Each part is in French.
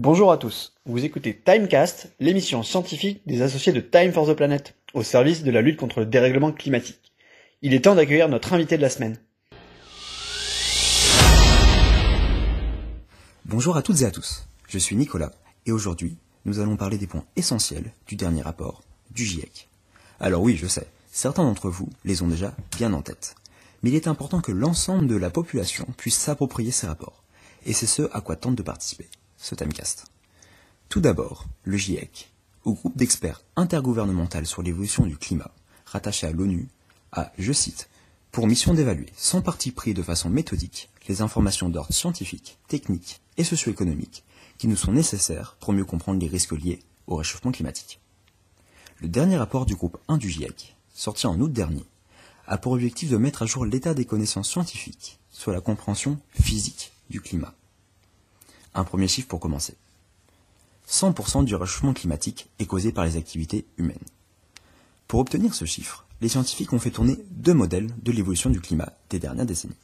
Bonjour à tous, vous écoutez Timecast, l'émission scientifique des associés de Time for the Planet, au service de la lutte contre le dérèglement climatique. Il est temps d'accueillir notre invité de la semaine. Bonjour à toutes et à tous, je suis Nicolas, et aujourd'hui, nous allons parler des points essentiels du dernier rapport du GIEC. Alors oui, je sais, certains d'entre vous les ont déjà bien en tête. Mais il est important que l'ensemble de la population puisse s'approprier ces rapports. Et c'est ce à quoi tente de participer ce Timecast. Tout d'abord, le GIEC, ou groupe d'experts intergouvernemental sur l'évolution du climat, rattaché à l'ONU, a, je cite, pour mission d'évaluer, sans parti pris de façon méthodique, les informations d'ordre scientifique, technique et socio-économique qui nous sont nécessaires pour mieux comprendre les risques liés au réchauffement climatique. Le dernier rapport du groupe 1 du GIEC, sorti en août dernier, a pour objectif de mettre à jour l'état des connaissances scientifiques sur la compréhension physique du climat. Un premier chiffre pour commencer. 100% du réchauffement climatique est causé par les activités humaines. Pour obtenir ce chiffre, les scientifiques ont fait tourner deux modèles de l'évolution du climat des dernières décennies.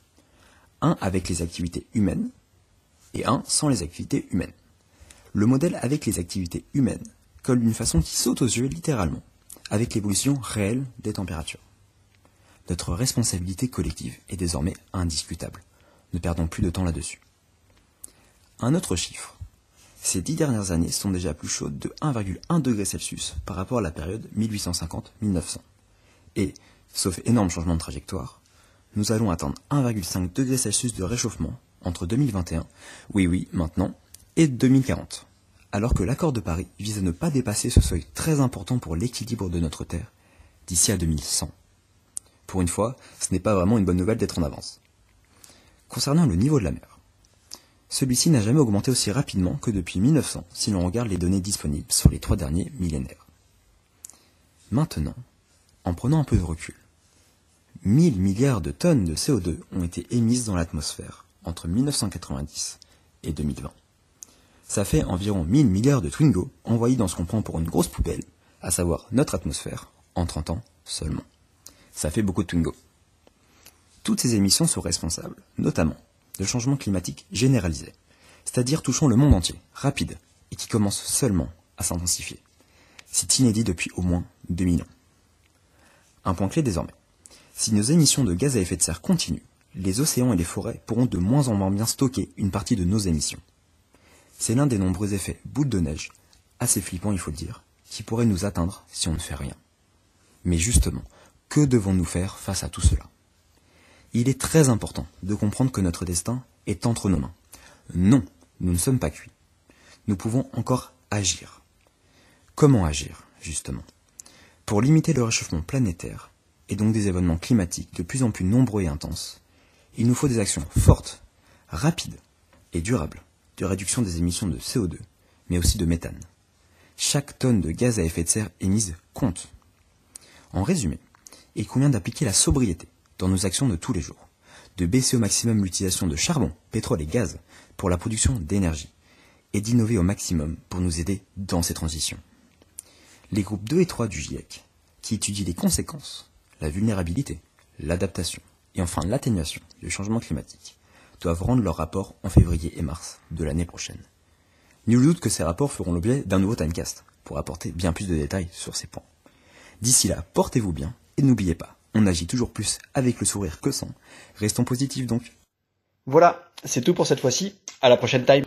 Un avec les activités humaines et un sans les activités humaines. Le modèle avec les activités humaines colle d'une façon qui saute aux yeux littéralement, avec l'évolution réelle des températures. Notre responsabilité collective est désormais indiscutable. Ne perdons plus de temps là-dessus. Un autre chiffre. Ces dix dernières années sont déjà plus chaudes de 1,1 degré Celsius par rapport à la période 1850-1900. Et, sauf énorme changement de trajectoire, nous allons atteindre 1,5 degré Celsius de réchauffement entre 2021, oui oui, maintenant, et 2040 alors que l'accord de Paris vise à ne pas dépasser ce seuil très important pour l'équilibre de notre Terre d'ici à 2100. Pour une fois, ce n'est pas vraiment une bonne nouvelle d'être en avance. Concernant le niveau de la mer, celui-ci n'a jamais augmenté aussi rapidement que depuis 1900 si l'on regarde les données disponibles sur les trois derniers millénaires. Maintenant, en prenant un peu de recul, 1000 milliards de tonnes de CO2 ont été émises dans l'atmosphère entre 1990 et 2020. Ça fait environ 1000 milliards de Twingo envoyés dans ce qu'on prend pour une grosse poubelle, à savoir notre atmosphère, en 30 ans seulement. Ça fait beaucoup de Twingo. Toutes ces émissions sont responsables, notamment, de changements climatiques généralisés, c'est-à-dire touchant le monde entier, rapide, et qui commencent seulement à s'intensifier. C'est inédit depuis au moins 2000 ans. Un point clé désormais. Si nos émissions de gaz à effet de serre continuent, les océans et les forêts pourront de moins en moins bien stocker une partie de nos émissions. C'est l'un des nombreux effets boule de neige, assez flippant il faut le dire, qui pourrait nous atteindre si on ne fait rien. Mais justement, que devons-nous faire face à tout cela? Il est très important de comprendre que notre destin est entre nos mains. Non, nous ne sommes pas cuits. Nous pouvons encore agir. Comment agir, justement? Pour limiter le réchauffement planétaire, et donc des événements climatiques de plus en plus nombreux et intenses, il nous faut des actions fortes, rapides et durables de réduction des émissions de CO2, mais aussi de méthane. Chaque tonne de gaz à effet de serre émise compte. En résumé, il convient d'appliquer la sobriété dans nos actions de tous les jours, de baisser au maximum l'utilisation de charbon, pétrole et gaz pour la production d'énergie, et d'innover au maximum pour nous aider dans ces transitions. Les groupes 2 et 3 du GIEC, qui étudient les conséquences, la vulnérabilité, l'adaptation et enfin l'atténuation du changement climatique, doivent rendre leur rapport en février et mars de l'année prochaine. Nul doute que ces rapports feront l'objet d'un nouveau timecast pour apporter bien plus de détails sur ces points. D'ici là, portez-vous bien et n'oubliez pas, on agit toujours plus avec le sourire que sans. Restons positifs donc. Voilà, c'est tout pour cette fois-ci. À la prochaine time.